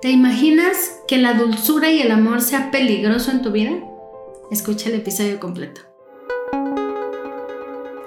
¿Te imaginas que la dulzura y el amor sea peligroso en tu vida? Escucha el episodio completo.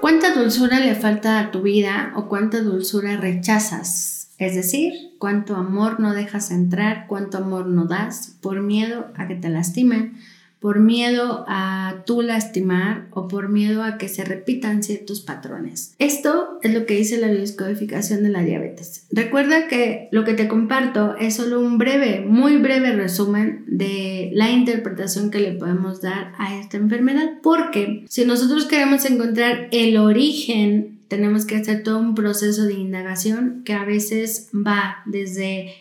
¿Cuánta dulzura le falta a tu vida o cuánta dulzura rechazas? Es decir, cuánto amor no dejas entrar, cuánto amor no das por miedo a que te lastimen, por miedo a tú lastimar o por miedo a que se repitan ciertos patrones. Esto es lo que dice la biodescodificación de la diabetes. Recuerda que lo que te comparto es solo un breve, muy breve resumen de la interpretación que le podemos dar a esta enfermedad, porque si nosotros queremos encontrar el origen, tenemos que hacer todo un proceso de indagación que a veces va desde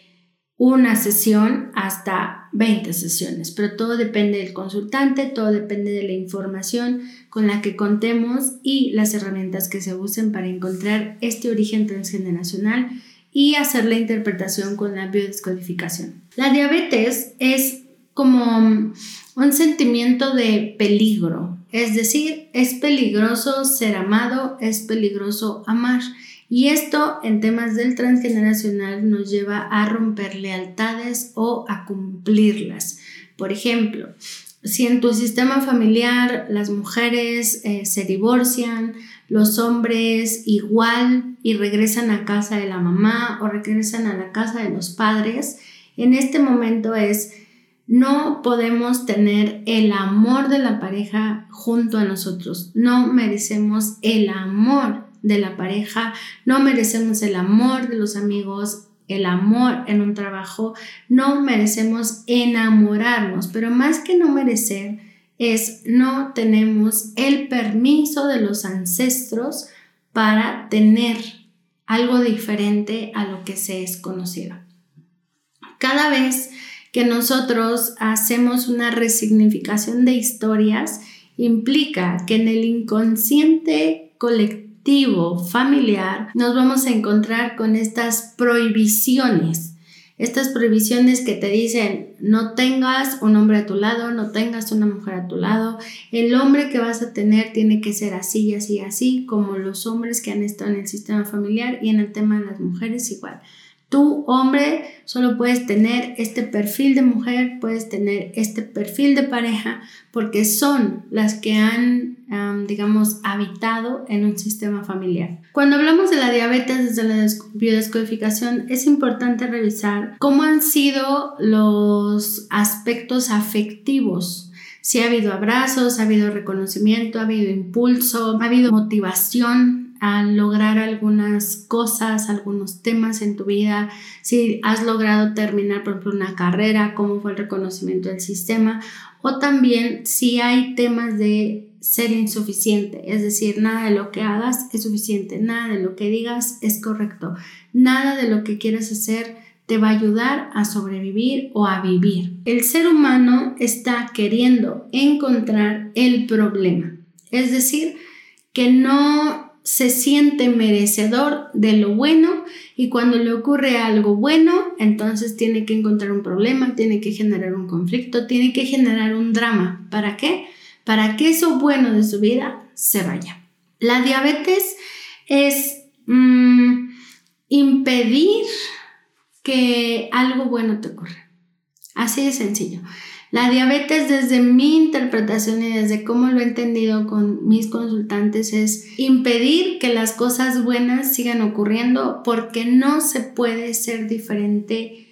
una sesión hasta 20 sesiones, pero todo depende del consultante, todo depende de la información con la que contemos y las herramientas que se usen para encontrar este origen transgeneracional y hacer la interpretación con la biodescodificación. La diabetes es como un sentimiento de peligro, es decir, es peligroso ser amado, es peligroso amar. Y esto en temas del transgeneracional nos lleva a romper lealtades o a cumplirlas. Por ejemplo, si en tu sistema familiar las mujeres eh, se divorcian, los hombres igual y regresan a casa de la mamá o regresan a la casa de los padres, en este momento es no podemos tener el amor de la pareja junto a nosotros. No merecemos el amor de la pareja, no merecemos el amor de los amigos, el amor en un trabajo, no merecemos enamorarnos, pero más que no merecer es no tenemos el permiso de los ancestros para tener algo diferente a lo que se es conocido. Cada vez que nosotros hacemos una resignificación de historias, implica que en el inconsciente colectivo familiar, nos vamos a encontrar con estas prohibiciones. Estas prohibiciones que te dicen no tengas un hombre a tu lado, no tengas una mujer a tu lado, el hombre que vas a tener tiene que ser así así así, como los hombres que han estado en el sistema familiar y en el tema de las mujeres igual. Tú, hombre, solo puedes tener este perfil de mujer, puedes tener este perfil de pareja, porque son las que han, digamos, habitado en un sistema familiar. Cuando hablamos de la diabetes desde la biodescodificación, es importante revisar cómo han sido los aspectos afectivos. Si ha habido abrazos, ha habido reconocimiento, ha habido impulso, ha habido motivación a lograr algunas cosas, algunos temas en tu vida, si has logrado terminar, por ejemplo, una carrera, cómo fue el reconocimiento del sistema, o también si hay temas de ser insuficiente, es decir, nada de lo que hagas es suficiente, nada de lo que digas es correcto, nada de lo que quieres hacer te va a ayudar a sobrevivir o a vivir. El ser humano está queriendo encontrar el problema, es decir, que no se siente merecedor de lo bueno y cuando le ocurre algo bueno, entonces tiene que encontrar un problema, tiene que generar un conflicto, tiene que generar un drama. ¿Para qué? Para que eso bueno de su vida se vaya. La diabetes es mm, impedir que algo bueno te ocurra. Así de sencillo. La diabetes desde mi interpretación y desde cómo lo he entendido con mis consultantes es impedir que las cosas buenas sigan ocurriendo porque no se puede ser diferente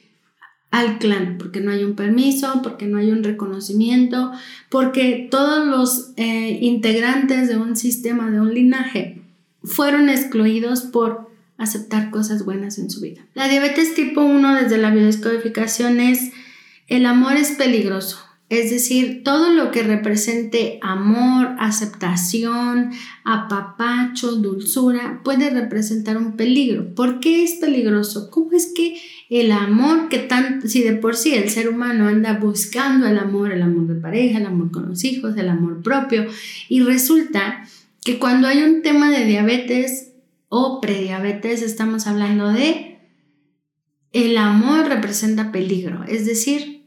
al clan, porque no hay un permiso, porque no hay un reconocimiento, porque todos los eh, integrantes de un sistema, de un linaje, fueron excluidos por aceptar cosas buenas en su vida. La diabetes tipo 1 desde la biodescodificación es el amor es peligroso, es decir, todo lo que represente amor, aceptación, apapacho, dulzura, puede representar un peligro. ¿Por qué es peligroso? ¿Cómo es que el amor que tan, si de por sí el ser humano anda buscando el amor, el amor de pareja, el amor con los hijos, el amor propio, y resulta que cuando hay un tema de diabetes o prediabetes, estamos hablando de el amor representa peligro, es decir,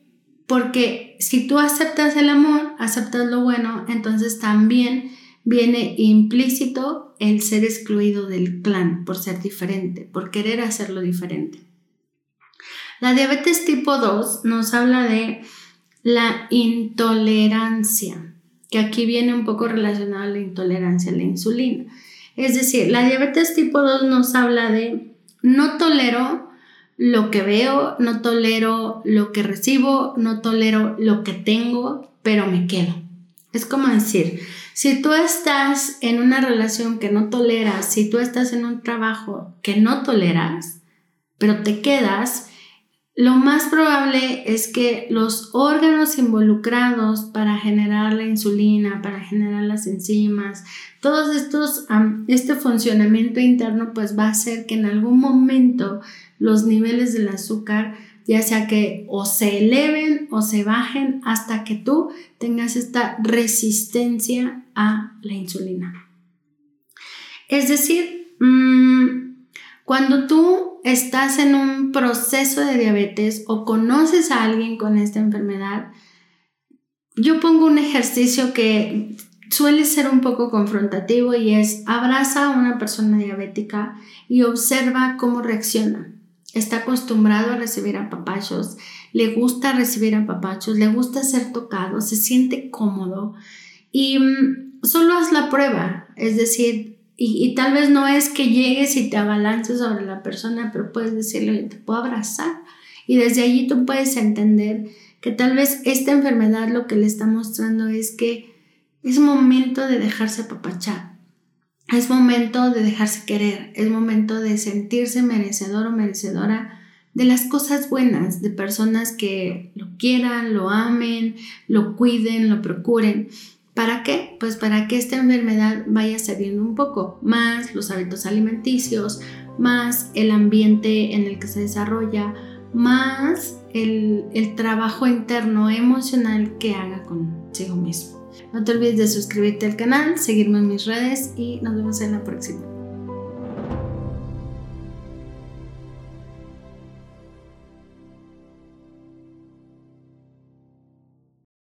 porque si tú aceptas el amor, aceptas lo bueno, entonces también viene implícito el ser excluido del clan por ser diferente, por querer hacerlo diferente. La diabetes tipo 2 nos habla de la intolerancia, que aquí viene un poco relacionada a la intolerancia a la insulina. Es decir, la diabetes tipo 2 nos habla de no tolero lo que veo, no tolero lo que recibo, no tolero lo que tengo, pero me quedo. Es como decir, si tú estás en una relación que no toleras, si tú estás en un trabajo que no toleras, pero te quedas, lo más probable es que los órganos involucrados para generar la insulina, para generar las enzimas, todos estos, este funcionamiento interno, pues va a hacer que en algún momento los niveles del azúcar ya sea que o se eleven o se bajen hasta que tú tengas esta resistencia a la insulina. Es decir, mm, cuando tú estás en un proceso de diabetes o conoces a alguien con esta enfermedad, yo pongo un ejercicio que suele ser un poco confrontativo y es abraza a una persona diabética y observa cómo reacciona. Está acostumbrado a recibir apapachos, le gusta recibir apapachos, le gusta ser tocado, se siente cómodo y mm, solo haz la prueba, es decir, y, tal vez no es que llegues y te abalances sobre la persona, pero puedes decirle, te puedo abrazar y desde allí tú puedes entender que tal vez esta enfermedad lo que le está mostrando es que es momento de dejarse apapachar. Es momento de dejarse querer. Es momento de sentirse merecedor o merecedora de las cosas buenas, de personas que lo quieran, lo amen, lo cuiden, lo procuren. ¿Para qué? Pues para que esta enfermedad vaya cediendo un poco más los hábitos alimenticios, más el ambiente en el que se desarrolla, más el, el trabajo interno emocional que haga consigo mismo. No te olvides de suscribirte al canal, seguirme en mis redes y nos vemos en la próxima.